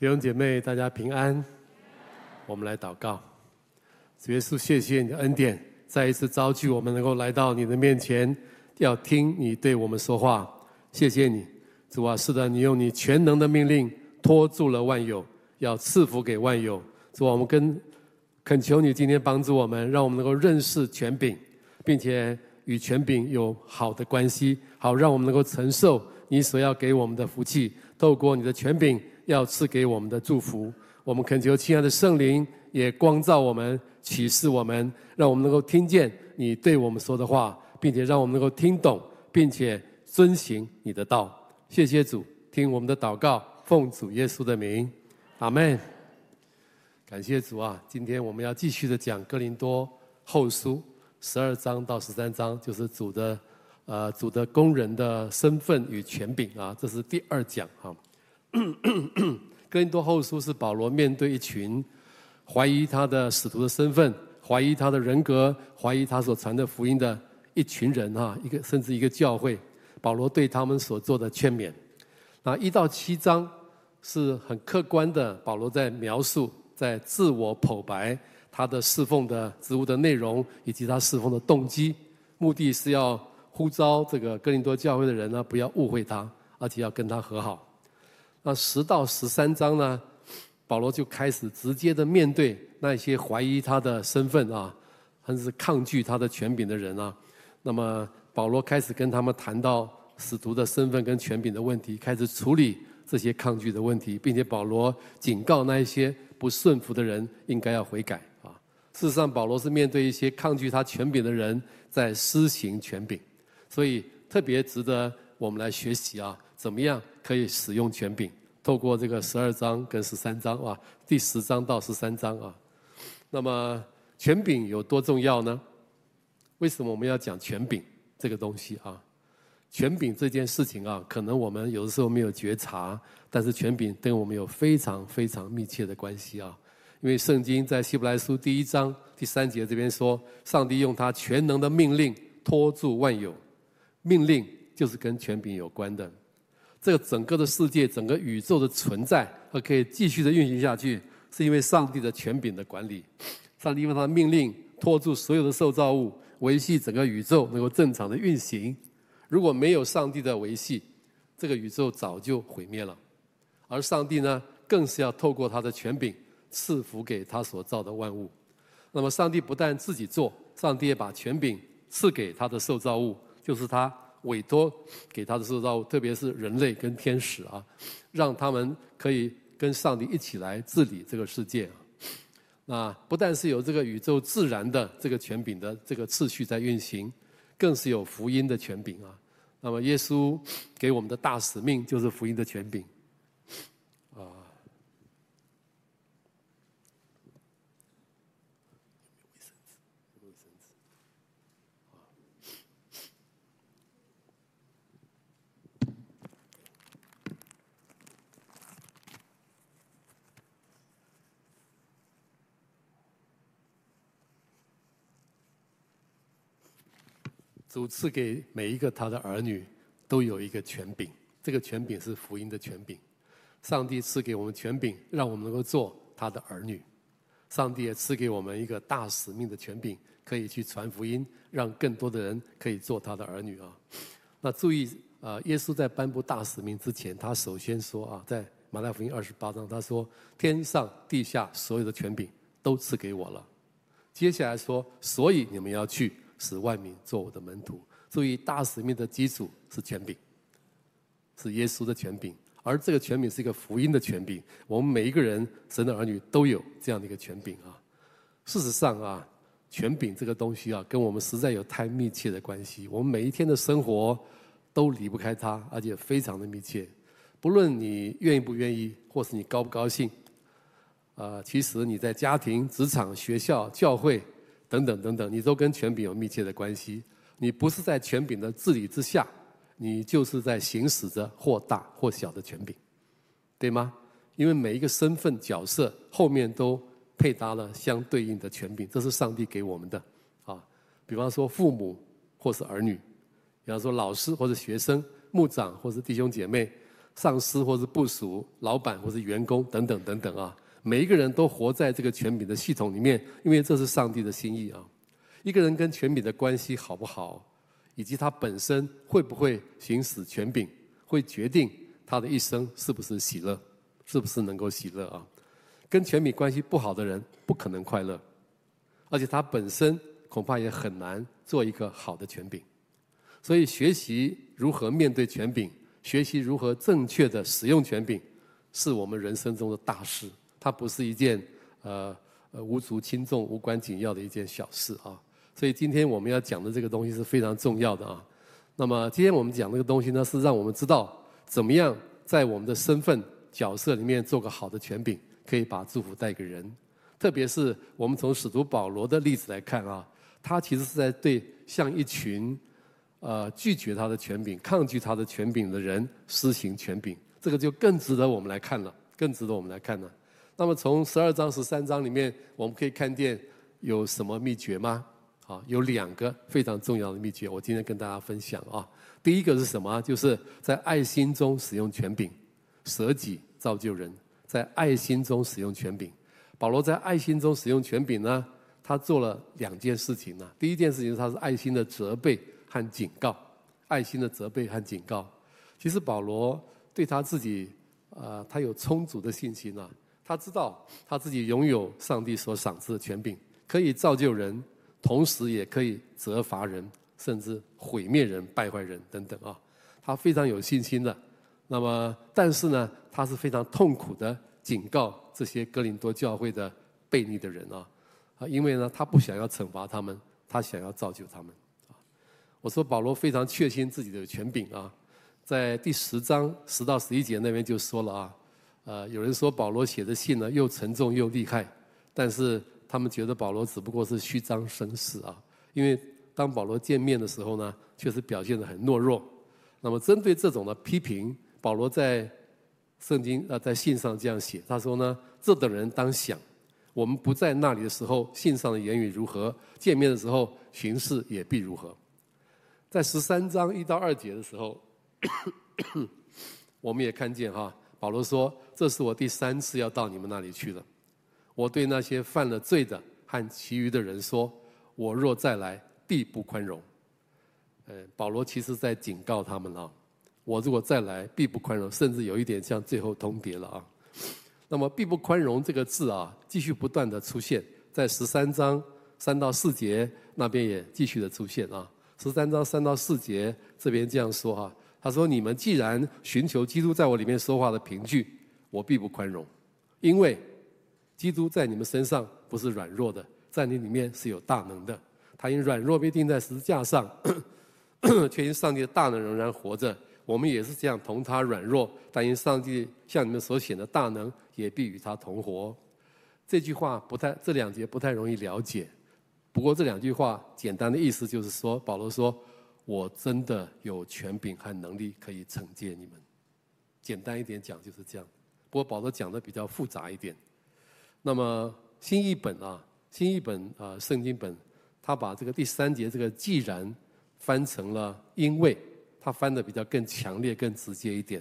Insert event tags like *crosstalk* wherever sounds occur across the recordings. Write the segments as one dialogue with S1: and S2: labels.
S1: 弟兄姐妹，大家平安。我们来祷告，主耶稣，谢谢你的恩典，再一次召聚我们能够来到你的面前，要听你对我们说话。谢谢你，主啊，是的，你用你全能的命令托住了万有，要赐福给万有。主啊，我们跟恳求你今天帮助我们，让我们能够认识权柄，并且与权柄有好的关系，好让我们能够承受你所要给我们的福气，透过你的权柄。要赐给我们的祝福，我们恳求亲爱的圣灵也光照我们、启示我们，让我们能够听见你对我们说的话，并且让我们能够听懂，并且遵行你的道。谢谢主，听我们的祷告，奉主耶稣的名，阿门。感谢主啊！今天我们要继续的讲哥林多后书十二章到十三章，就是主的呃主的工人的身份与权柄啊，这是第二讲啊。*coughs* 哥林多后书是保罗面对一群怀疑他的使徒的身份、怀疑他的人格、怀疑他所传的福音的一群人哈，一个甚至一个教会，保罗对他们所做的劝勉。那一到七章是很客观的，保罗在描述、在自我剖白他的侍奉的职务的内容以及他侍奉的动机，目的是要呼召这个哥林多教会的人呢，不要误会他，而且要跟他和好。那十到十三章呢，保罗就开始直接的面对那些怀疑他的身份啊，甚至抗拒他的权柄的人啊。那么保罗开始跟他们谈到使徒的身份跟权柄的问题，开始处理这些抗拒的问题，并且保罗警告那一些不顺服的人应该要悔改啊。事实上，保罗是面对一些抗拒他权柄的人在施行权柄，所以特别值得我们来学习啊。怎么样可以使用权柄？透过这个十二章跟十三章啊，第十章到十三章啊，那么权柄有多重要呢？为什么我们要讲权柄这个东西啊？权柄这件事情啊，可能我们有的时候没有觉察，但是权柄跟我们有非常非常密切的关系啊。因为圣经在希伯来书第一章第三节这边说，上帝用他全能的命令托住万有，命令就是跟权柄有关的。这个整个的世界，整个宇宙的存在，和可以继续的运行下去，是因为上帝的权柄的管理。上帝用他的命令托住所有的受造物，维系整个宇宙能够正常的运行。如果没有上帝的维系，这个宇宙早就毁灭了。而上帝呢，更是要透过他的权柄赐福给他所造的万物。那么，上帝不但自己做，上帝也把权柄赐给他的受造物，就是他。委托给他的受造物，特别是人类跟天使啊，让他们可以跟上帝一起来治理这个世界啊。那不但是有这个宇宙自然的这个权柄的这个次序在运行，更是有福音的权柄啊。那么耶稣给我们的大使命就是福音的权柄。主赐给每一个他的儿女都有一个权柄，这个权柄是福音的权柄。上帝赐给我们权柄，让我们能够做他的儿女。上帝也赐给我们一个大使命的权柄，可以去传福音，让更多的人可以做他的儿女啊。那注意啊，耶稣在颁布大使命之前，他首先说啊，在马太福音二十八章，他说：“天上地下所有的权柄都赐给我了。”接下来说：“所以你们要去。”使万民做我的门徒。注意，大使命的基础是权柄，是耶稣的权柄，而这个权柄是一个福音的权柄。我们每一个人，神的儿女都有这样的一个权柄啊。事实上啊，权柄这个东西啊，跟我们实在有太密切的关系。我们每一天的生活都离不开它，而且非常的密切。不论你愿意不愿意，或是你高不高兴，啊，其实你在家庭、职场、学校、教会。等等等等，你都跟权柄有密切的关系。你不是在权柄的治理之下，你就是在行使着或大或小的权柄，对吗？因为每一个身份角色后面都配搭了相对应的权柄，这是上帝给我们的啊。比方说父母或是儿女，比方说老师或者学生、牧长或是弟兄姐妹，上司或是部属、老板或是员工等等等等啊，每一个人都活在这个权柄的系统里面，因为这是上帝的心意啊。一个人跟权柄的关系好不好，以及他本身会不会行使权柄，会决定他的一生是不是喜乐，是不是能够喜乐啊。跟权柄关系不好的人不可能快乐，而且他本身恐怕也很难做一个好的权柄。所以学习如何面对权柄。学习如何正确的使用权柄，是我们人生中的大事。它不是一件呃呃无足轻重、无关紧要的一件小事啊。所以今天我们要讲的这个东西是非常重要的啊。那么今天我们讲这个东西呢，是让我们知道怎么样在我们的身份角色里面做个好的权柄，可以把祝福带给人。特别是我们从使徒保罗的例子来看啊，他其实是在对像一群。呃，拒绝他的权柄、抗拒他的权柄的人施行权柄，这个就更值得我们来看了，更值得我们来看了。那么从十二章、十三章里面，我们可以看见有什么秘诀吗？啊，有两个非常重要的秘诀，我今天跟大家分享啊。第一个是什么？就是在爱心中使用权柄，舍己造就人，在爱心中使用权柄。保罗在爱心中使用权柄呢，他做了两件事情呢。第一件事情他是爱心的责备。和警告，爱心的责备和警告。其实保罗对他自己，呃，他有充足的信心啊。他知道他自己拥有上帝所赏赐的权柄，可以造就人，同时也可以责罚人，甚至毁灭人、败坏人等等啊。他非常有信心的。那么，但是呢，他是非常痛苦的警告这些哥林多教会的悖逆的人啊。啊，因为呢，他不想要惩罚他们，他想要造就他们。我说保罗非常确信自己的权柄啊，在第十章十到十一节那边就说了啊，呃，有人说保罗写的信呢又沉重又厉害，但是他们觉得保罗只不过是虚张声势啊，因为当保罗见面的时候呢，确实表现得很懦弱。那么针对这种的批评，保罗在圣经啊在信上这样写，他说呢，这等人当想，我们不在那里的时候，信上的言语如何，见面的时候行事也必如何。在十三章一到二节的时候，*coughs* 我们也看见哈，保罗说：“这是我第三次要到你们那里去了。我对那些犯了罪的和其余的人说，我若再来，必不宽容。”呃，保罗其实在警告他们啊，我如果再来，必不宽容，甚至有一点像最后通牒了啊。那么“必不宽容”这个字啊，继续不断的出现在十三章三到四节那边也继续的出现啊。十三章三到四节这边这样说哈，他说：“你们既然寻求基督在我里面说话的凭据，我必不宽容，因为基督在你们身上不是软弱的，在你里面是有大能的。他因软弱被钉在十字架上，*coughs* 却因上帝的大能仍然活着。我们也是这样同他软弱，但因上帝向你们所显的大能，也必与他同活。”这句话不太，这两节不太容易了解。不过这两句话简单的意思就是说，保罗说：“我真的有权柄和能力可以惩戒你们。”简单一点讲就是这样。不过保罗讲的比较复杂一点。那么新译本啊，新译本啊，圣经本，他把这个第三节这个“既然”翻成了“因为”，他翻的比较更强烈、更直接一点。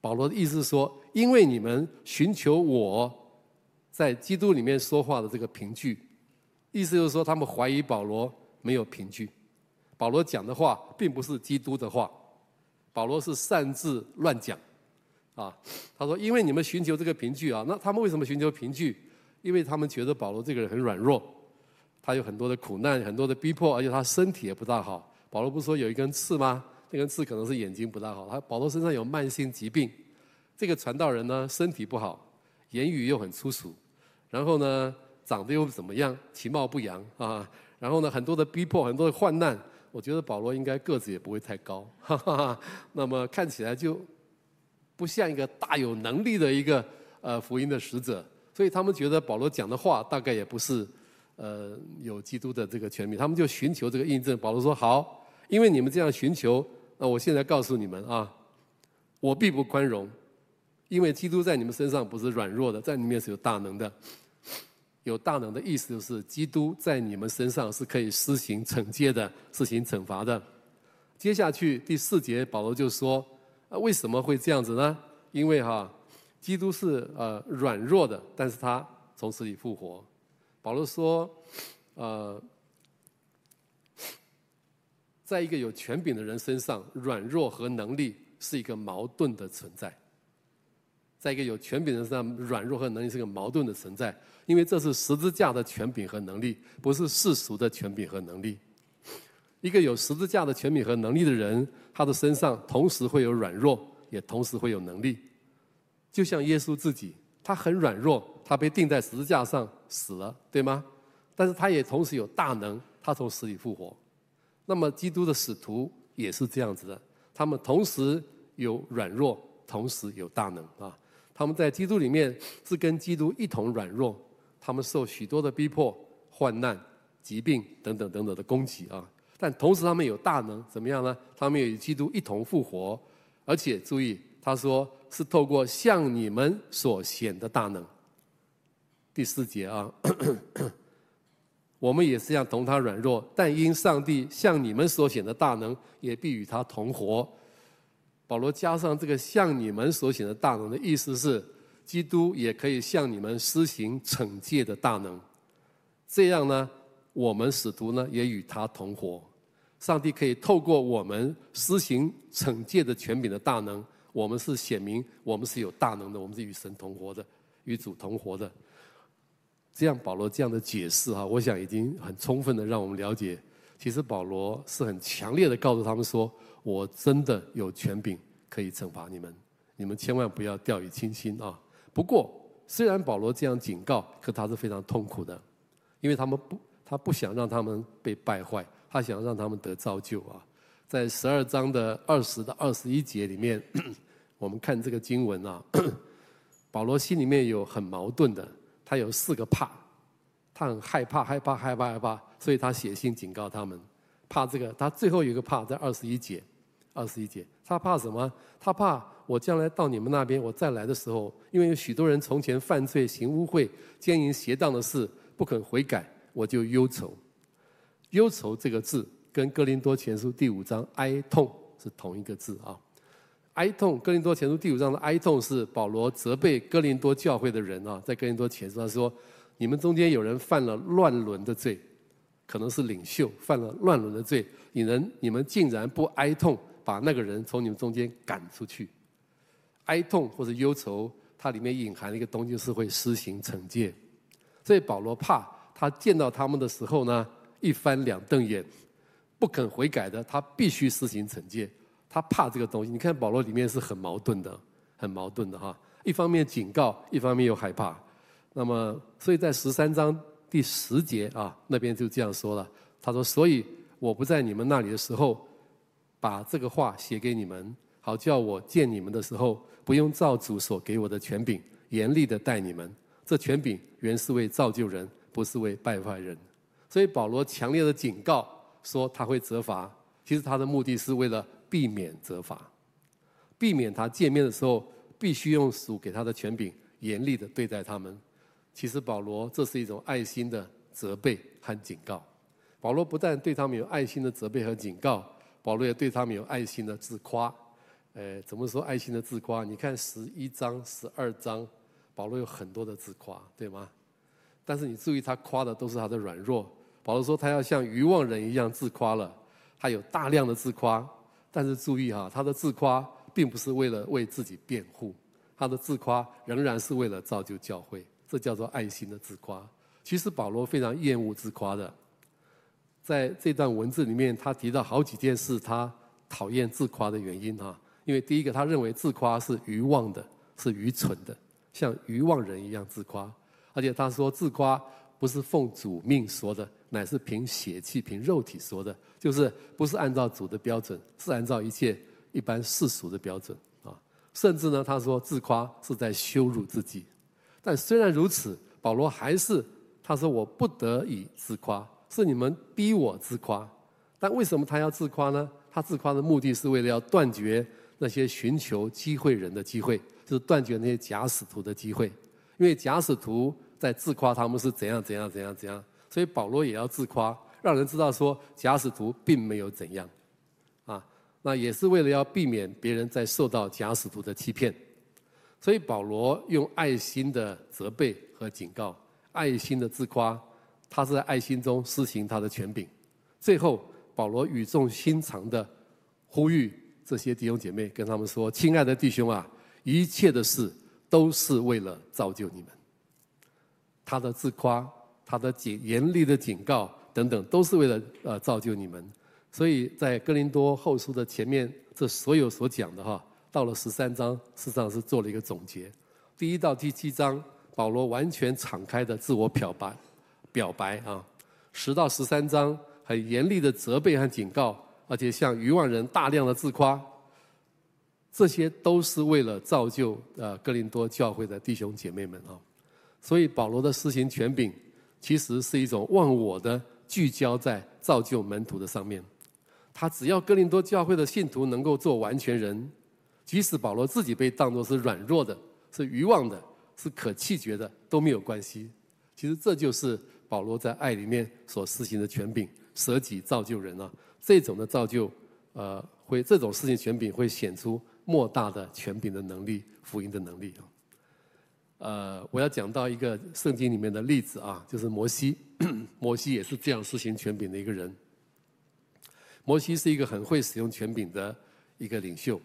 S1: 保罗的意思是说：“因为你们寻求我在基督里面说话的这个凭据。”意思就是说，他们怀疑保罗没有凭据。保罗讲的话并不是基督的话，保罗是擅自乱讲。啊，他说：“因为你们寻求这个凭据啊，那他们为什么寻求凭据？因为他们觉得保罗这个人很软弱，他有很多的苦难，很多的逼迫，而且他身体也不大好。保罗不是说有一根刺吗？那根刺可能是眼睛不大好。他保罗身上有慢性疾病，这个传道人呢，身体不好，言语又很粗俗，然后呢，长得又怎么样？其貌不扬啊！然后呢，很多的逼迫，很多的患难。我觉得保罗应该个子也不会太高，哈哈哈。那么看起来就不像一个大有能力的一个呃福音的使者。所以他们觉得保罗讲的话大概也不是呃有基督的这个权柄。他们就寻求这个印证。保罗说：“好，因为你们这样寻求，那我现在告诉你们啊，我必不宽容，因为基督在你们身上不是软弱的，在里面是有大能的。”有大能的意思就是，基督在你们身上是可以施行惩戒的，施行惩罚的。接下去第四节，保罗就说：“啊，为什么会这样子呢？因为哈，基督是呃软弱的，但是他从死里复活。保罗说，呃，在一个有权柄的人身上，软弱和能力是一个矛盾的存在。在一个有权柄的人身上，软弱和能力是一个矛盾的存在，因为这是十字架的权柄和能力，不是世俗的权柄和能力。一个有十字架的权柄和能力的人，他的身上同时会有软弱，也同时会有能力。就像耶稣自己，他很软弱，他被钉在十字架上死了，对吗？但是他也同时有大能，他从死里复活。那么基督的使徒也是这样子的，他们同时有软弱，同时有大能啊。他们在基督里面是跟基督一同软弱，他们受许多的逼迫、患难、疾病等等等等的攻击啊。但同时，他们有大能，怎么样呢？他们也与基督一同复活，而且注意，他说是透过向你们所显的大能。第四节啊，我们也是要同他软弱，但因上帝向你们所显的大能，也必与他同活。保罗加上这个向你们所显的大能的意思是，基督也可以向你们施行惩戒的大能。这样呢？我们使徒呢，也与他同活。上帝可以透过我们施行惩戒的权柄的大能，我们是显明我们是有大能的，我们是与神同活的，与主同活的。这样保罗这样的解释哈，我想已经很充分的让我们了解，其实保罗是很强烈的告诉他们说，我真的有权柄可以惩罚你们，你们千万不要掉以轻心啊。不过虽然保罗这样警告，可他是非常痛苦的，因为他们不。他不想让他们被败坏，他想让他们得造就啊！在十二章的二十到二十一节里面，*coughs* 我们看这个经文啊，*coughs* 保罗心里面有很矛盾的，他有四个怕，他很害怕，害怕，害怕，害怕，所以他写信警告他们，怕这个。他最后一个怕，在二十一节，二十一节，他怕什么？他怕我将来到你们那边，我再来的时候，因为有许多人从前犯罪、行污秽、奸淫邪荡的事，不肯悔改。我就忧愁，忧愁这个字跟哥林多前书第五章哀痛是同一个字啊。哀痛，哥林多前书第五章的哀痛是保罗责备哥林多教会的人啊，在哥林多前书他说：你们中间有人犯了乱伦的罪，可能是领袖犯了乱伦的罪，你们你们竟然不哀痛，把那个人从你们中间赶出去。哀痛或者忧愁，它里面隐含了一个东西是会施行惩戒，所以保罗怕。他见到他们的时候呢，一翻两瞪眼，不肯悔改的，他必须施行惩戒。他怕这个东西。你看保罗里面是很矛盾的，很矛盾的哈。一方面警告，一方面又害怕。那么，所以在十三章第十节啊，那边就这样说了。他说：“所以我不在你们那里的时候，把这个话写给你们，好叫我见你们的时候，不用照主所给我的权柄，严厉的待你们。这权柄原是为造就人。”不是为败坏人，所以保罗强烈的警告说他会责罚。其实他的目的是为了避免责罚，避免他见面的时候必须用属给他的权柄严厉的对待他们。其实保罗这是一种爱心的责备和警告。保罗不但对他们有爱心的责备和警告，保罗也对他们有爱心的自夸。呃，怎么说爱心的自夸？你看十一章、十二章，保罗有很多的自夸，对吗？但是你注意，他夸的都是他的软弱。保罗说他要像愚妄人一样自夸了，他有大量的自夸。但是注意哈，他的自夸并不是为了为自己辩护，他的自夸仍然是为了造就教会，这叫做爱心的自夸。其实保罗非常厌恶自夸的，在这段文字里面，他提到好几件事，他讨厌自夸的原因哈。因为第一个，他认为自夸是愚妄的，是愚蠢的，像愚妄人一样自夸。而且他说自夸不是奉主命说的，乃是凭血气、凭肉体说的，就是不是按照主的标准，是按照一切一般世俗的标准啊。甚至呢，他说自夸是在羞辱自己。但虽然如此，保罗还是他说我不得已自夸，是你们逼我自夸。但为什么他要自夸呢？他自夸的目的是为了要断绝那些寻求机会人的机会，就是断绝那些假使徒的机会，因为假使徒。在自夸他们是怎样怎样怎样怎样，所以保罗也要自夸，让人知道说假使徒并没有怎样，啊，那也是为了要避免别人再受到假使徒的欺骗。所以保罗用爱心的责备和警告，爱心的自夸，他是在爱心中施行他的权柄。最后，保罗语重心长的呼吁这些弟兄姐妹，跟他们说：“亲爱的弟兄啊，一切的事都是为了造就你们。”他的自夸，他的警严厉的警告等等，都是为了呃造就你们。所以在哥林多后书的前面，这所有所讲的哈。到了十三章，事实上是做了一个总结。第一到第七章，保罗完全敞开的自我表白，表白啊。十到十三章，很严厉的责备和警告，而且向愚妄人大量的自夸。这些都是为了造就呃哥林多教会的弟兄姐妹们啊。所以保罗的施行权柄，其实是一种忘我的聚焦在造就门徒的上面。他只要哥林多教会的信徒能够做完全人。即使保罗自己被当作是软弱的、是愚妄的、是可弃绝的，都没有关系。其实这就是保罗在爱里面所施行的权柄，舍己造就人啊。这种的造就，呃，会这种事情权柄会显出莫大的权柄的能力、福音的能力啊。呃，我要讲到一个圣经里面的例子啊，就是摩西。*coughs* 摩西也是这样施行权柄的一个人。摩西是一个很会使用权柄的一个领袖。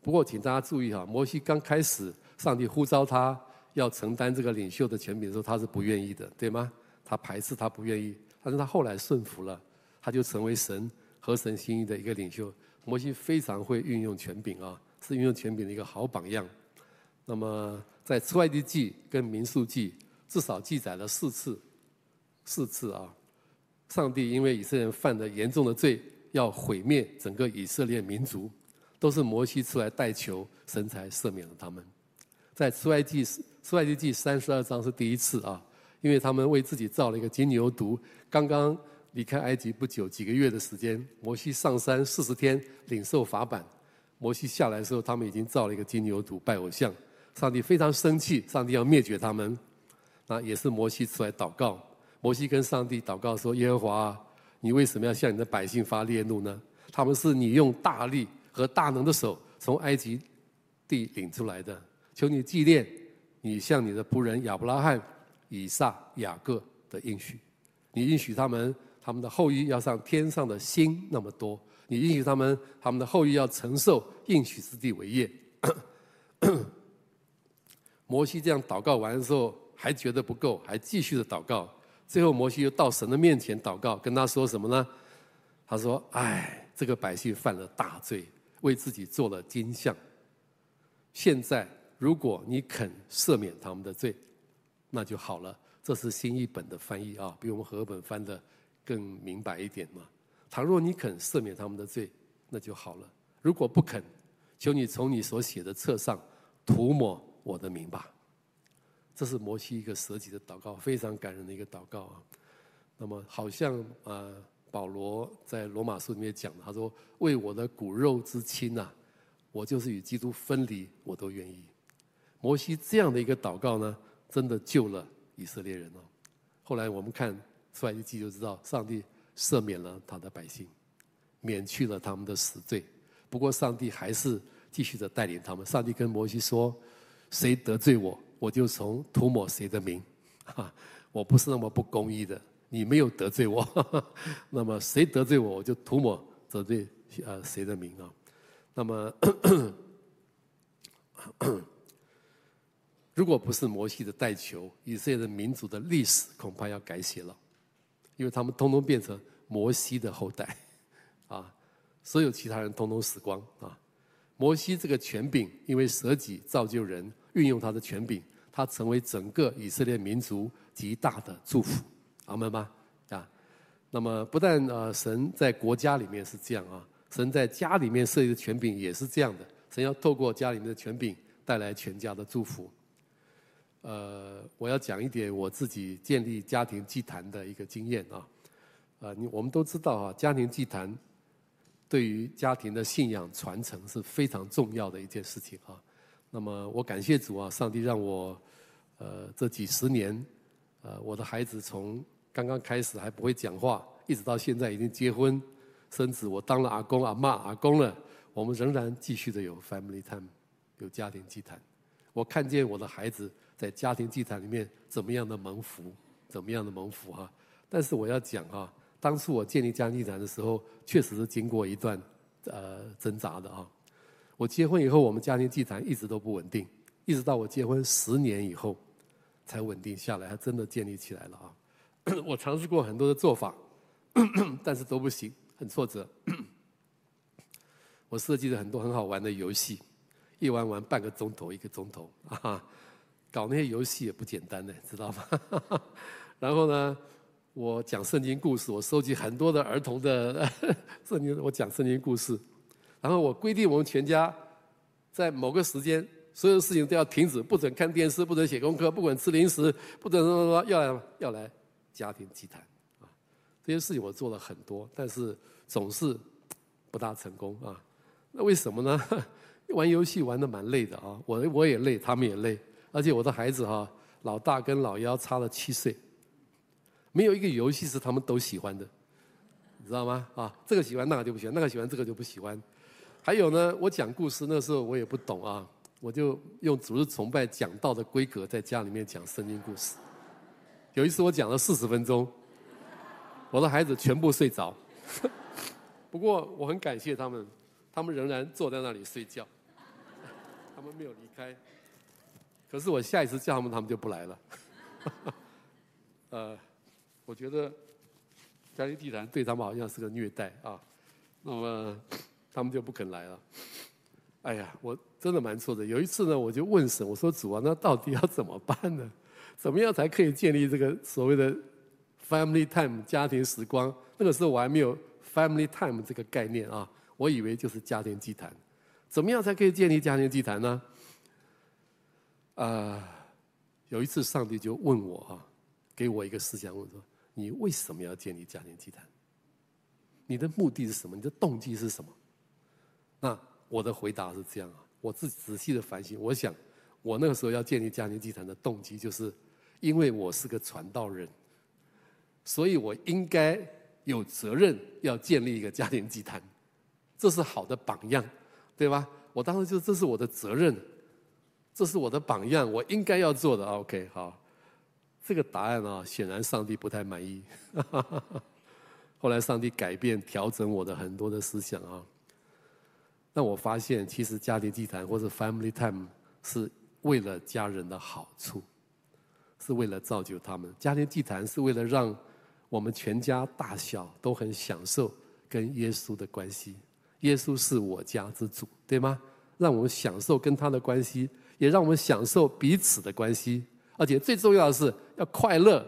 S1: 不过，请大家注意哈，摩西刚开始，上帝呼召他要承担这个领袖的权柄的时候，他是不愿意的，对吗？他排斥，他不愿意。但是他后来顺服了，他就成为神合神心意的一个领袖。摩西非常会运用权柄啊，是运用权柄的一个好榜样。那么，在出埃及记跟民数记至少记载了四次，四次啊，上帝因为以色列人犯了严重的罪，要毁灭整个以色列民族。都是摩西出来代求，神才赦免了他们。在出埃及出埃及记三十二章是第一次啊，因为他们为自己造了一个金牛犊。刚刚离开埃及不久，几个月的时间，摩西上山四十天领受法版。摩西下来的时候，他们已经造了一个金牛犊拜偶像。上帝非常生气，上帝要灭绝他们。那也是摩西出来祷告。摩西跟上帝祷告说：“耶和华，你为什么要向你的百姓发烈怒呢？他们是你用大力。”和大能的手从埃及地领出来的，求你纪念你向你的仆人亚伯拉罕、以撒、雅各的应许。你应许他们，他们的后裔要像天上的星那么多。你应许他们，他们的后裔要承受应许之地为业。*coughs* 摩西这样祷告完的时候，还觉得不够，还继续的祷告。最后，摩西又到神的面前祷告，跟他说什么呢？他说：“哎，这个百姓犯了大罪。”为自己做了金像。现在，如果你肯赦免他们的罪，那就好了。这是新译本的翻译啊，比我们和本翻的更明白一点嘛。倘若你肯赦免他们的罪，那就好了。如果不肯，求你从你所写的册上涂抹我的名吧。这是摩西一个舍己的祷告，非常感人的一个祷告啊。那么，好像啊。保罗在罗马书里面讲，他说：“为我的骨肉之亲呐，我就是与基督分离，我都愿意。”摩西这样的一个祷告呢，真的救了以色列人哦。后来我们看出来一记就知道，上帝赦免了他的百姓，免去了他们的死罪。不过上帝还是继续的带领他们。上帝跟摩西说：“谁得罪我，我就从涂抹谁的名。*laughs* 哈，我不是那么不公义的。”你没有得罪我，那么谁得罪我，我就涂抹得罪呃谁的名啊？那么 *coughs* 如果不是摩西的代求，以色列的民族的历史恐怕要改写了，因为他们通通变成摩西的后代啊，所有其他人通通死光啊。摩西这个权柄，因为舍己造就人，运用他的权柄，他成为整个以色列民族极大的祝福。阿门吗？啊，那么不但呃，神在国家里面是这样啊，神在家里面设立的权柄也是这样的。神要透过家里面的权柄带来全家的祝福。呃，我要讲一点我自己建立家庭祭坛的一个经验啊。呃，你我们都知道啊，家庭祭坛对于家庭的信仰传承是非常重要的一件事情啊。那么我感谢主啊，上帝让我呃这几十年。呃，我的孩子从刚刚开始还不会讲话，一直到现在已经结婚生子，我当了阿公阿嬷阿公了，我们仍然继续的有 family time，有家庭祭坛。我看见我的孩子在家庭祭坛里面怎么样的蒙福，怎么样的蒙福哈。但是我要讲哈，当初我建立家庭祭坛的时候，确实是经过一段呃挣扎的啊。我结婚以后，我们家庭祭坛一直都不稳定，一直到我结婚十年以后才稳定下来，还真的建立起来了啊。*clears throat* 我尝试过很多的做法，*clears throat* 但是都不行，很挫折。我设计了很多很好玩的游戏，一玩玩半个钟头，一个钟头啊！搞那些游戏也不简单呢，知道吗？*laughs* 然后呢，我讲圣经故事，我收集很多的儿童的 *laughs* 圣经，我讲圣经故事。然后我规定我们全家在某个时间，所有事情都要停止，不准看电视，不准写功课，不准吃零食，不准什么什么，要来要来家庭祭坛啊！这些事情我做了很多，但是总是不大成功啊。那为什么呢？*laughs* 玩游戏玩的蛮累的啊，我我也累，他们也累，而且我的孩子哈，老大跟老幺差了七岁，没有一个游戏是他们都喜欢的，你知道吗？啊，这个喜欢那个就不喜欢，那个喜欢这个就不喜欢。还有呢，我讲故事那时候我也不懂啊，我就用主日崇拜讲道的规格在家里面讲圣经故事。有一次我讲了四十分钟，我的孩子全部睡着，*laughs* 不过我很感谢他们。他们仍然坐在那里睡觉，*laughs* 他们没有离开。可是我下一次叫他们，他们就不来了。*laughs* 呃，我觉得家庭祭坛对他们好像是个虐待啊。那么他们就不肯来了。哎呀，我真的蛮错的。有一次呢，我就问神，我说主啊，那到底要怎么办呢？怎么样才可以建立这个所谓的 family time 家庭时光？那个时候我还没有 family time 这个概念啊。我以为就是家庭祭坛，怎么样才可以建立家庭祭坛呢？啊、呃，有一次上帝就问我啊，给我一个思想问说：你为什么要建立家庭祭坛？你的目的是什么？你的动机是什么？那我的回答是这样啊，我自仔细的反省，我想我那个时候要建立家庭祭坛的动机，就是因为我是个传道人，所以我应该有责任要建立一个家庭祭坛。这是好的榜样，对吧？我当时就这是我的责任，这是我的榜样，我应该要做的。OK，好，这个答案啊，显然上帝不太满意。*laughs* 后来上帝改变、调整我的很多的思想啊。那我发现，其实家庭祭坛或者 family time 是为了家人的好处，是为了造就他们。家庭祭坛是为了让我们全家大小都很享受跟耶稣的关系。耶稣是我家之主，对吗？让我们享受跟他的关系，也让我们享受彼此的关系。而且最重要的是要快乐，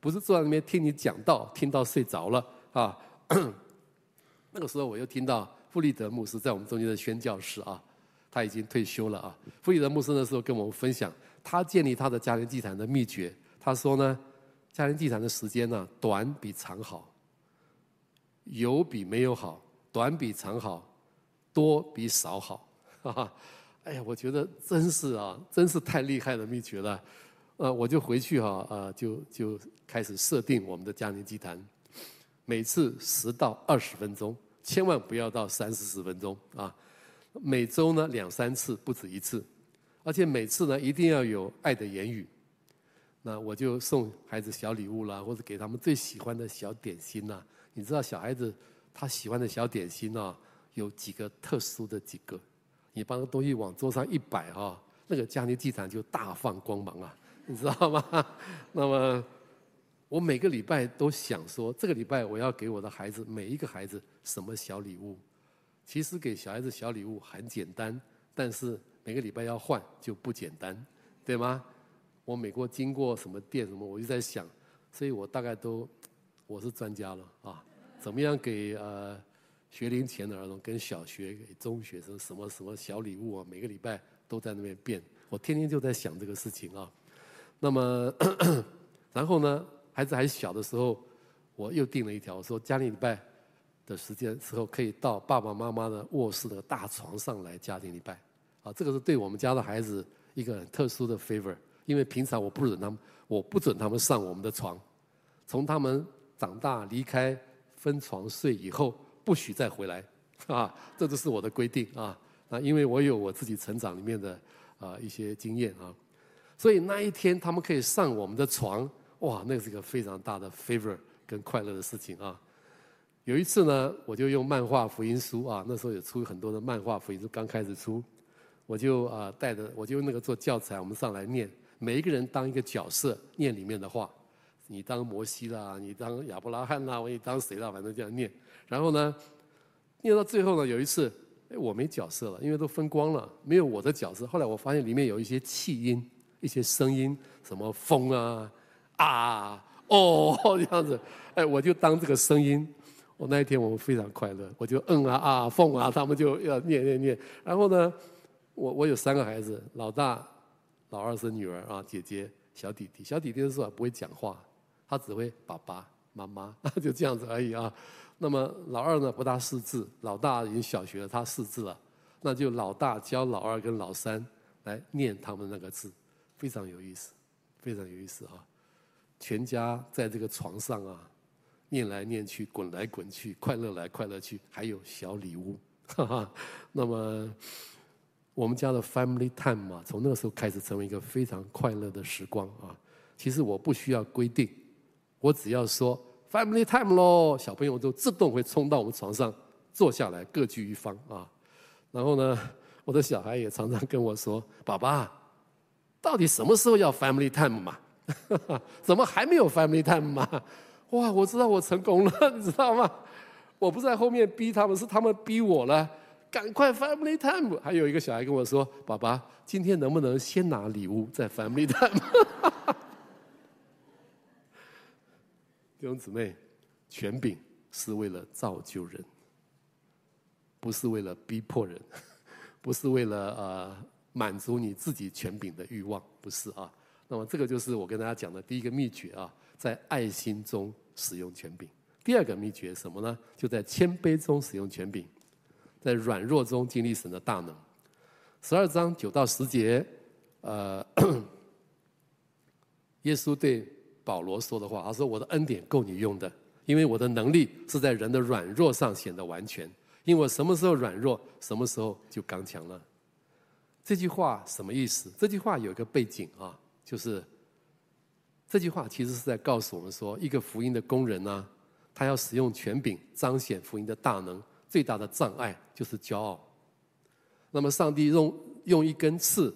S1: 不是坐在那边听你讲道，听到睡着了啊。*coughs* 那个时候我又听到傅立德牧师在我们中间的宣教士啊，他已经退休了啊。傅立德牧师那时候跟我们分享他建立他的家庭祭坛的秘诀。他说呢，家庭祭坛的时间呢，短比长好，有比没有好。短比长好，多比少好，哈哈！哎呀，我觉得真是啊，真是太厉害的秘诀了。呃，我就回去哈，呃，就就开始设定我们的家庭祭坛，每次十到二十分钟，千万不要到三四十分钟啊。每周呢两三次，不止一次，而且每次呢一定要有爱的言语。那我就送孩子小礼物啦，或者给他们最喜欢的小点心呐。你知道小孩子。他喜欢的小点心呢，有几个特殊的几个，你把那东西往桌上一摆啊，那个家庭祭坛就大放光芒啊，你知道吗？*laughs* 那么我每个礼拜都想说，这个礼拜我要给我的孩子每一个孩子什么小礼物。其实给小孩子小礼物很简单，但是每个礼拜要换就不简单，对吗？我每过经过什么店什么，我就在想，所以我大概都 *tsk* 我是专家了啊。怎么样给呃学龄前的儿童跟小学中学生什么什么小礼物啊？每个礼拜都在那边变，我天天就在想这个事情啊。*coughs* 那么，*coughs* 然后呢，孩子还小的时候，我又定了一条，说家庭礼拜的时间时候可以到爸爸妈妈的卧室的大床上来家庭礼拜。啊，这个是对我们家的孩子一个很特殊的 favor，因为平常我不准他们，我不准他们上我们的床，从他们长大离开。分床睡以后，不许再回来啊，这就是我的规定啊。啊，因为我有我自己成长里面的啊一些经验啊，所以那一天他们可以上我们的床，哇，那是一个非常大的 favor 跟快乐的事情啊。有一次呢，我就用漫画福音书啊，那时候也出很多的漫画福音书，刚开始出，我就啊带着，我就用那个做教材，我们上来念，每一个人当一个角色念里面的话，你当摩西啦，你当亚伯拉罕啦，我你当谁啦，反正这样念。然后呢，念到最后呢，有一次，哎，我没角色了，因为都分光了，没有我的角色。后来我发现里面有一些气音，一些声音，什么风啊啊哦 *laughs* 这样子，哎，我就当这个声音。我那一天我非常快乐，我就嗯啊啊凤啊，他们就要念念念。然后呢，我我有三个孩子，老大、老二是女儿啊，姐姐、小弟弟。小弟弟的时候不会讲话，他只会爸爸妈妈，*laughs* 就这样子而已啊。那么老二呢不大识字，老大已经小学了，他识字了。那就老大教老二跟老三来念他们那个字，非常有意思，非常有意思啊。全家在这个床上啊。念来念去，滚来滚去，快乐来快乐去，还有小礼物，哈哈。那么我们家的 family time 嘛，从那个时候开始成为一个非常快乐的时光啊。其实我不需要规定，我只要说 family time 喽，小朋友就自动会冲到我们床上坐下来，各据一方啊。然后呢，我的小孩也常常跟我说：“爸爸，到底什么时候要 family time 嘛？*laughs* 怎么还没有 family time 嘛？”哇！我知道我成功了，*laughs* 你知道吗？我不在后面逼他们，是他们逼我了。赶快 family time！还有一个小孩跟我说：“爸爸，今天能不能先拿礼物再 family time？” *laughs* 弟兄姊妹，权柄是为了造就人，不是为了逼迫人，*laughs* 不是为了呃满足你自己权柄的欲望，不是啊。那么这个就是我跟大家讲的第一个秘诀啊。在爱心中使用权柄。第二个秘诀什么呢？就在谦卑中使用权柄，在软弱中经历神的大能。十二章九到十节，呃，*coughs* 耶稣对保罗说的话，他说：“我的恩典够你用的，因为我的能力是在人的软弱上显得完全。因为我什么时候软弱，什么时候就刚强了。”这句话什么意思？这句话有一个背景啊，就是。这句话其实是在告诉我们说，一个福音的工人呢，他要使用权柄彰显福音的大能，最大的障碍就是骄傲。那么，上帝用用一根刺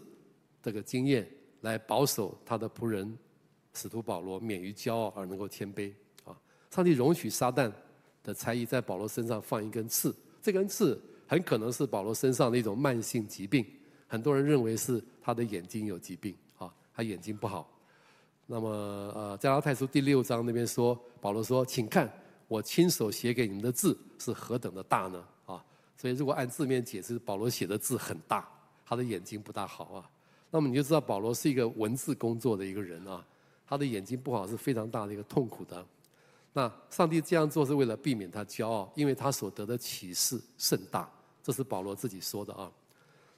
S1: 这个经验来保守他的仆人使徒保罗免于骄傲而能够谦卑啊。上帝容许撒旦的差役在保罗身上放一根刺，这根刺很可能是保罗身上的一种慢性疾病，很多人认为是他的眼睛有疾病啊，他眼睛不好。那么，呃，加拉太书第六章那边说，保罗说：“请看，我亲手写给你们的字是何等的大呢？啊，所以如果按字面解释，保罗写的字很大，他的眼睛不大好啊。那么你就知道保罗是一个文字工作的一个人啊，他的眼睛不好是非常大的一个痛苦的。那上帝这样做是为了避免他骄傲，因为他所得的启示甚大，这是保罗自己说的啊。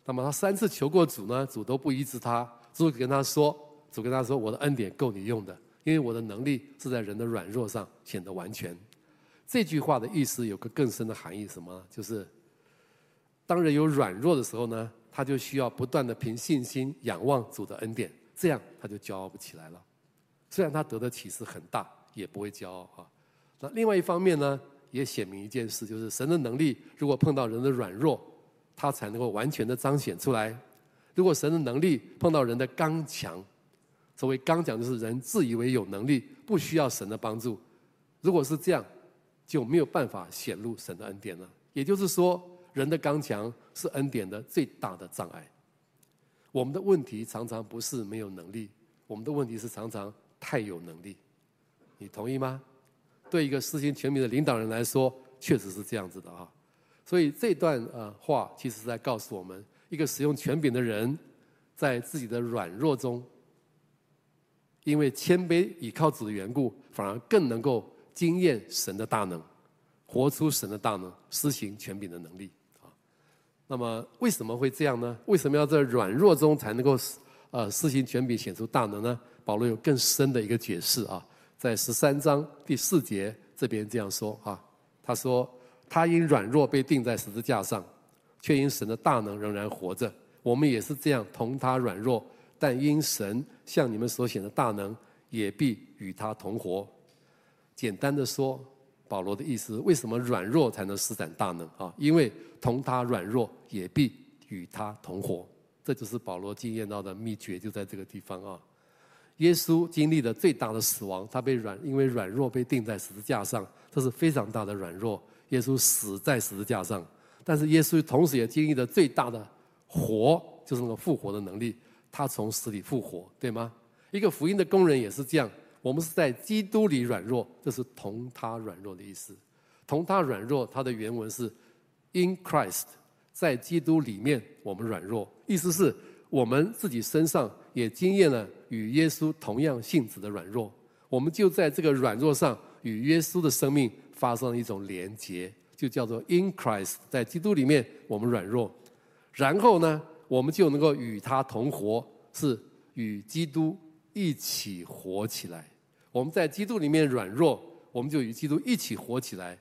S1: 那么他三次求过主呢，主都不医治他，主跟他说。”主跟他说：“我的恩典够你用的，因为我的能力是在人的软弱上显得完全。”这句话的意思有个更深的含义，什么？就是当人有软弱的时候呢，他就需要不断的凭信心仰望主的恩典，这样他就骄傲不起来了。虽然他得的启示很大，也不会骄傲啊。那另外一方面呢，也显明一件事，就是神的能力如果碰到人的软弱，他才能够完全的彰显出来；如果神的能力碰到人的刚强，所谓刚强，就是人自以为有能力，不需要神的帮助。如果是这样，就没有办法显露神的恩典了。也就是说，人的刚强是恩典的最大的障碍。我们的问题常常不是没有能力，我们的问题是常常太有能力。你同意吗？对一个施行权柄的领导人来说，确实是这样子的啊。所以这段呃话，其实是在告诉我们，一个使用权柄的人，在自己的软弱中。因为谦卑倚靠主的缘故，反而更能够经验神的大能，活出神的大能，施行权柄的能力啊。那么为什么会这样呢？为什么要在软弱中才能够呃施行权柄显出大能呢？保罗有更深的一个解释啊，在十三章第四节这边这样说啊，他说：“他因软弱被钉在十字架上，却因神的大能仍然活着。我们也是这样，同他软弱，但因神向你们所显的大能，也必与他同活。简单的说，保罗的意思，为什么软弱才能施展大能啊？因为同他软弱，也必与他同活。这就是保罗经验到的秘诀，就在这个地方啊。耶稣经历的最大的死亡，他被软，因为软弱被钉在十字架上，这是非常大的软弱。耶稣死在十字架上，但是耶稣同时也经历了最大的。活就是那个复活的能力，他从死里复活，对吗？一个福音的工人也是这样。我们是在基督里软弱，这是同他软弱的意思。同他软弱，它的原文是 “in Christ”，在基督里面我们软弱，意思是我们自己身上也经验了与耶稣同样性质的软弱，我们就在这个软弱上与耶稣的生命发生了一种连结，就叫做 “in Christ”，在基督里面我们软弱。然后呢，我们就能够与他同活，是与基督一起活起来。我们在基督里面软弱，我们就与基督一起活起来。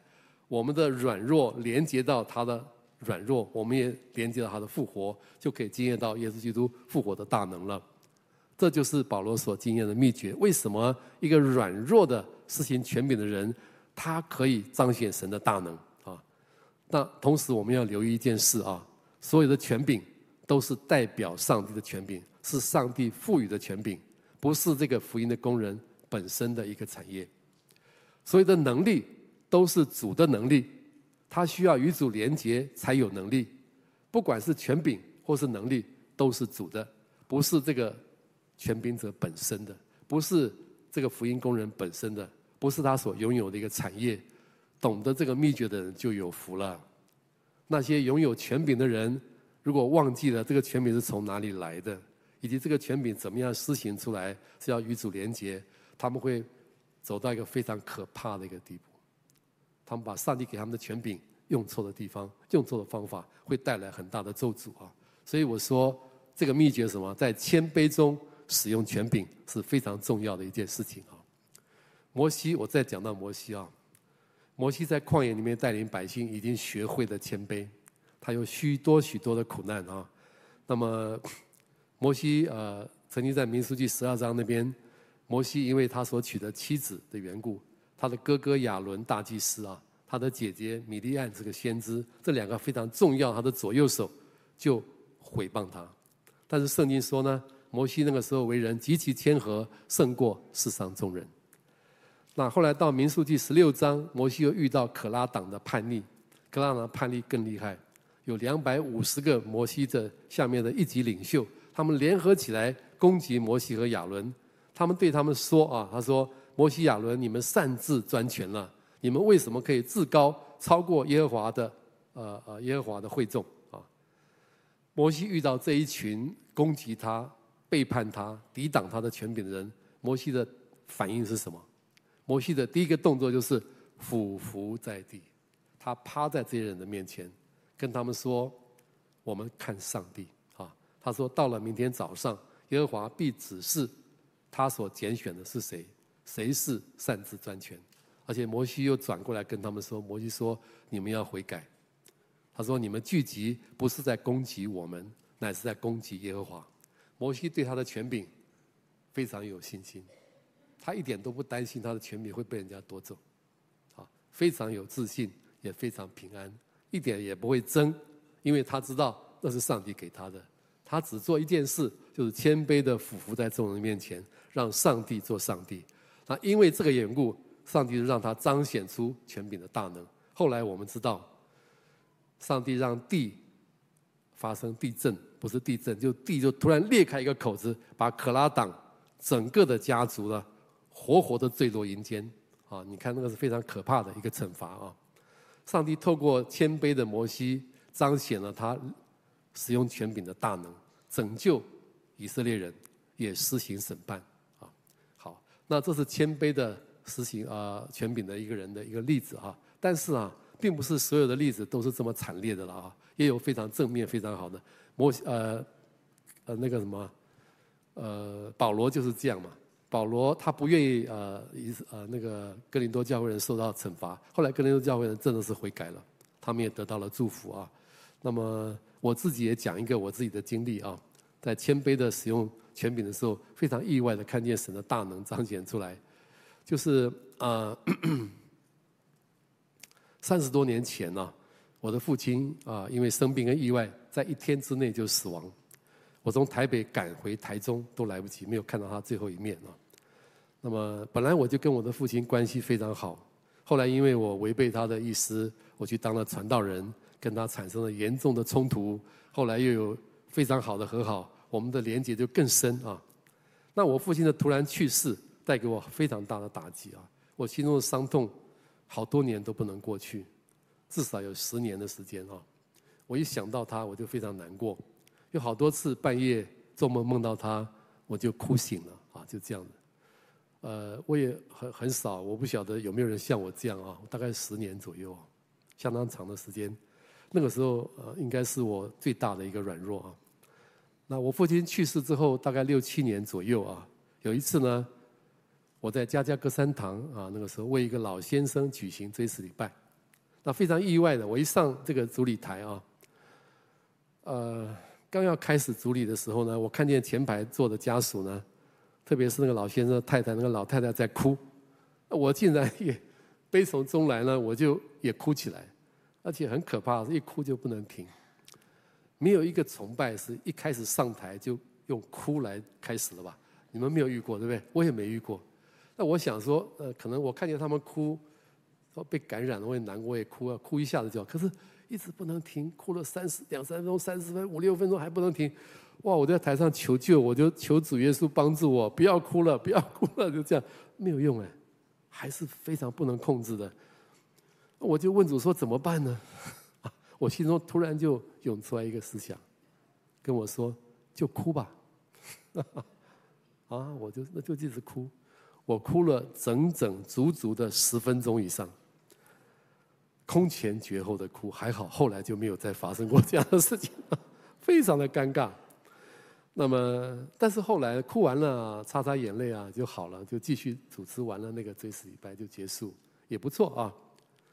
S1: 我们的软弱连接到他的软弱，我们也连接到他的复活，就可以经验到耶稣基督复活的大能了。这就是保罗所经验的秘诀。为什么一个软弱的施行权柄的人，他可以彰显神的大能啊？那同时我们要留意一件事啊。所有的权柄都是代表上帝的权柄，是上帝赋予的权柄，不是这个福音的工人本身的一个产业。所有的能力都是主的能力，他需要与主连结才有能力。不管是权柄或是能力，都是主的，不是这个权柄者本身的，不是这个福音工人本身的，不是他所拥有的一个产业。懂得这个秘诀的人就有福了。那些拥有权柄的人，如果忘记了这个权柄是从哪里来的，以及这个权柄怎么样施行出来，是要与主连结，他们会走到一个非常可怕的一个地步。他们把上帝给他们的权柄用错的地方，用错的方法，会带来很大的咒诅啊！所以我说，这个秘诀是什么？在谦卑中使用权柄是非常重要的一件事情啊。摩西，我再讲到摩西啊。摩西在旷野里面带领百姓，已经学会了谦卑。他有许多许多的苦难啊。那么，摩西呃，曾经在民数记十二章那边，摩西因为他所娶的妻子的缘故，他的哥哥亚伦大祭司啊，他的姐姐米利暗这个先知，这两个非常重要，他的左右手就毁谤他。但是圣经说呢，摩西那个时候为人极其谦和，胜过世上众人。那后来到民数记十六章，摩西又遇到可拉党的叛逆，可拉党的叛逆更厉害，有两百五十个摩西的下面的一级领袖，他们联合起来攻击摩西和亚伦，他们对他们说啊，他说摩西亚伦，你们擅自专权了，你们为什么可以自高超过耶和华的呃呃耶和华的会众啊？摩西遇到这一群攻击他、背叛他、抵挡他的权柄的人，摩西的反应是什么？摩西的第一个动作就是俯伏在地，他趴在这些人的面前，跟他们说：“我们看上帝啊！”他说：“到了明天早上，耶和华必指示他所拣选的是谁，谁是擅自专权。”而且摩西又转过来跟他们说：“摩西说，你们要悔改。”他说：“你们聚集不是在攻击我们，乃是在攻击耶和华。”摩西对他的权柄非常有信心。他一点都不担心他的权柄会被人家夺走，啊，非常有自信，也非常平安，一点也不会争，因为他知道那是上帝给他的。他只做一件事，就是谦卑的俯伏在众人面前，让上帝做上帝。那因为这个缘故，上帝就让他彰显出权柄的大能。后来我们知道，上帝让地发生地震，不是地震，就地就突然裂开一个口子，把可拉党整个的家族呢。活活的坠落阴间，啊！你看那个是非常可怕的一个惩罚啊！上帝透过谦卑的摩西，彰显了他使用权柄的大能，拯救以色列人，也施行审判啊！好，那这是谦卑的实行啊权柄的一个人的一个例子哈。但是啊，并不是所有的例子都是这么惨烈的了啊，也有非常正面、非常好的摩呃呃那个什么呃保罗就是这样嘛。保罗他不愿意呃，呃那个哥林多教会人受到惩罚，后来哥林多教会人真的是悔改了，他们也得到了祝福啊。那么我自己也讲一个我自己的经历啊，在谦卑的使用权柄的时候，非常意外的看见神的大能彰显出来，就是啊，*coughs* 三十多年前呢、我的父亲啊，因为生病跟意外，在一天之内就死亡。我从台北赶回台中都来不及，没有看到他最后一面啊。那么本来我就跟我的父亲关系非常好，后来因为我违背他的意思，我去当了传道人，跟他产生了严重的冲突。后来又有非常好的和好，我们的连结就更深啊。那我父亲的突然去世，带给我非常大的打击啊！我心中的伤痛，好多年都不能过去，至少有十年的时间啊。我一想到他，我就非常难过。有好多次半夜做梦梦到他，我就哭醒了啊，就这样的。呃，我也很很少，我不晓得有没有人像我这样啊，大概十年左右，相当长的时间。那个时候呃，应该是我最大的一个软弱啊。那我父亲去世之后，大概六七年左右啊，有一次呢，我在家家歌山堂啊，那个时候为一个老先生举行追思礼拜，那非常意外的，我一上这个主礼台啊，呃。刚要开始主礼的时候呢，我看见前排坐的家属呢，特别是那个老先生太太，那个老太太在哭，我竟然也悲从中来呢，我就也哭起来，而且很可怕，一哭就不能停。没有一个崇拜是一开始上台就用哭来开始了吧？你们没有遇过对不对？我也没遇过。那我想说，呃，可能我看见他们哭，说被感染了，我也难过，也哭啊，哭一下子就好。可是。一直不能停，哭了三十两三分钟、三十分五六分钟还不能停，哇！我在台上求救，我就求主耶稣帮助我，不要哭了，不要哭了，就这样没有用哎，还是非常不能控制的。我就问主说怎么办呢？*laughs* 我心中突然就涌出来一个思想，跟我说就哭吧，*laughs* 啊！我就那就一直哭，我哭了整整足足的十分钟以上。空前绝后的哭，还好后来就没有再发生过这样的事情，非常的尴尬。那么，但是后来哭完了，擦擦眼泪啊，就好了，就继续主持完了那个追思礼拜就结束，也不错啊。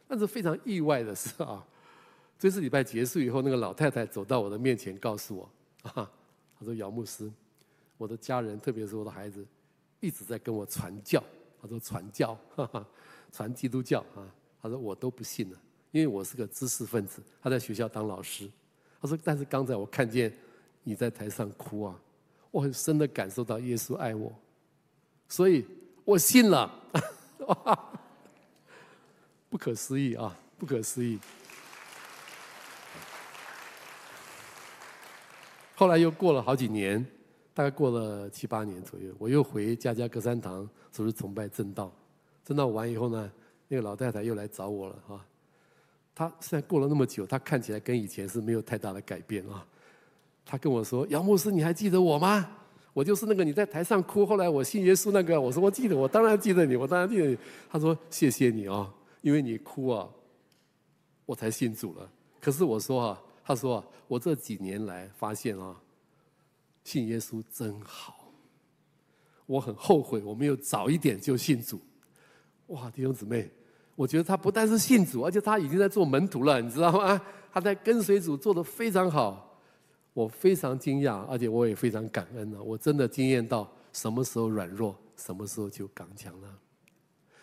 S1: 但是非常意外的是啊，追思礼拜结束以后，那个老太太走到我的面前，告诉我啊，她说：“姚牧师，我的家人，特别是我的孩子，一直在跟我传教。她说传教，哈哈，传基督教啊。她说我都不信了。”因为我是个知识分子，他在学校当老师。他说：“但是刚才我看见你在台上哭啊，我很深的感受到耶稣爱我，所以我信了。*laughs* ”不可思议啊，不可思议。后来又过了好几年，大概过了七八年左右，我又回家家隔山堂，主日崇拜正道。正道完以后呢，那个老太太又来找我了啊。他现在过了那么久，他看起来跟以前是没有太大的改变啊。他跟我说：“杨牧师，你还记得我吗？我就是那个你在台上哭，后来我信耶稣那个。”我说：“我记得，我当然记得你，我当然记得你。”他说：“谢谢你啊，因为你哭啊，我才信主了。可是我说啊，他说，我这几年来发现啊，信耶稣真好。我很后悔我没有早一点就信主。哇，弟兄姊妹。”我觉得他不但是信主，而且他已经在做门徒了，你知道吗？*laughs* 他在跟随主做得非常好，我非常惊讶，而且我也非常感恩呢。我真的惊艳到什么时候软弱，什么时候就刚强了。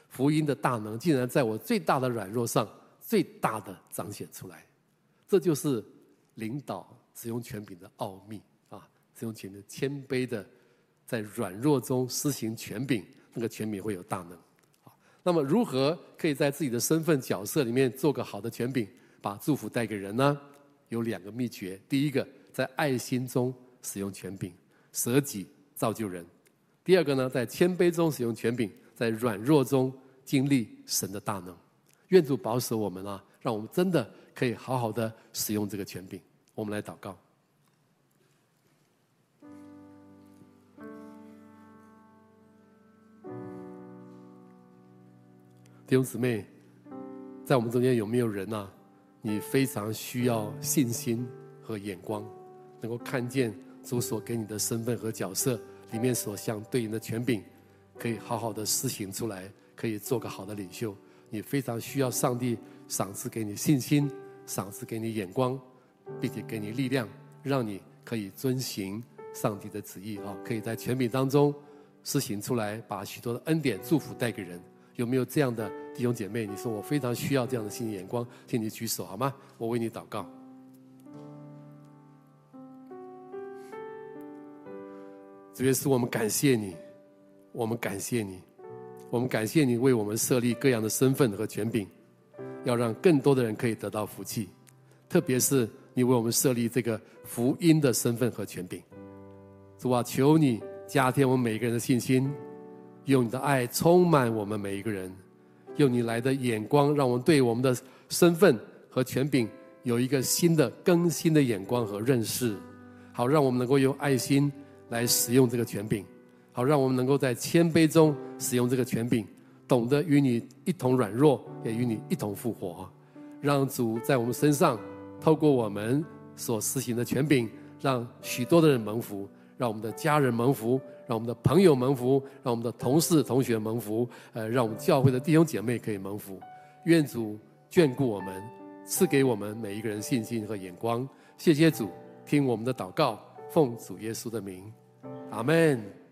S1: 福音的大能竟然在我最大的软弱上最大的彰显出来，这就是领导使用权柄的奥秘啊！使用权柄谦卑的在软弱中施行权柄，那个权柄会有大能。那么，如何可以在自己的身份角色里面做个好的权柄，把祝福带给人呢？有两个秘诀：第一个，在爱心中使用权柄，舍己造就人；第二个呢，在谦卑中使用权柄，在软弱中经历神的大能。愿主保守我们啊，让我们真的可以好好的使用这个权柄。我们来祷告。弟兄姊妹，在我们中间有没有人啊？你非常需要信心和眼光，能够看见主所给你的身份和角色里面所相对应的权柄，可以好好的施行出来，可以做个好的领袖。你非常需要上帝赏赐给你信心，赏赐给你眼光，并且给你力量，让你可以遵行上帝的旨意啊！可以在权柄当中施行出来，把许多的恩典祝福带给人。有没有这样的弟兄姐妹？你说我非常需要这样的新眼光，请你举手好吗？我为你祷告。主耶稣，我们感谢你，我们感谢你，我们感谢你为我们设立各样的身份和权柄，要让更多的人可以得到福气。特别是你为我们设立这个福音的身份和权柄。主啊，求你加添我们每一个人的信心，用你的爱充满我们每一个人，用你来的眼光，让我们对我们的身份和权柄有一个新的更新的眼光和认识，好让我们能够用爱心。来使用这个权柄，好让我们能够在谦卑中使用这个权柄，懂得与你一同软弱，也与你一同复活，让主在我们身上透过我们所施行的权柄，让许多的人蒙福，让我们的家人蒙福，让我们的朋友蒙福，让我们的同事同学蒙福，呃，让我们教会的弟兄姐妹可以蒙福。愿主眷顾我们，赐给我们每一个人信心和眼光。谢谢主，听我们的祷告。奉主耶稣的名，阿门。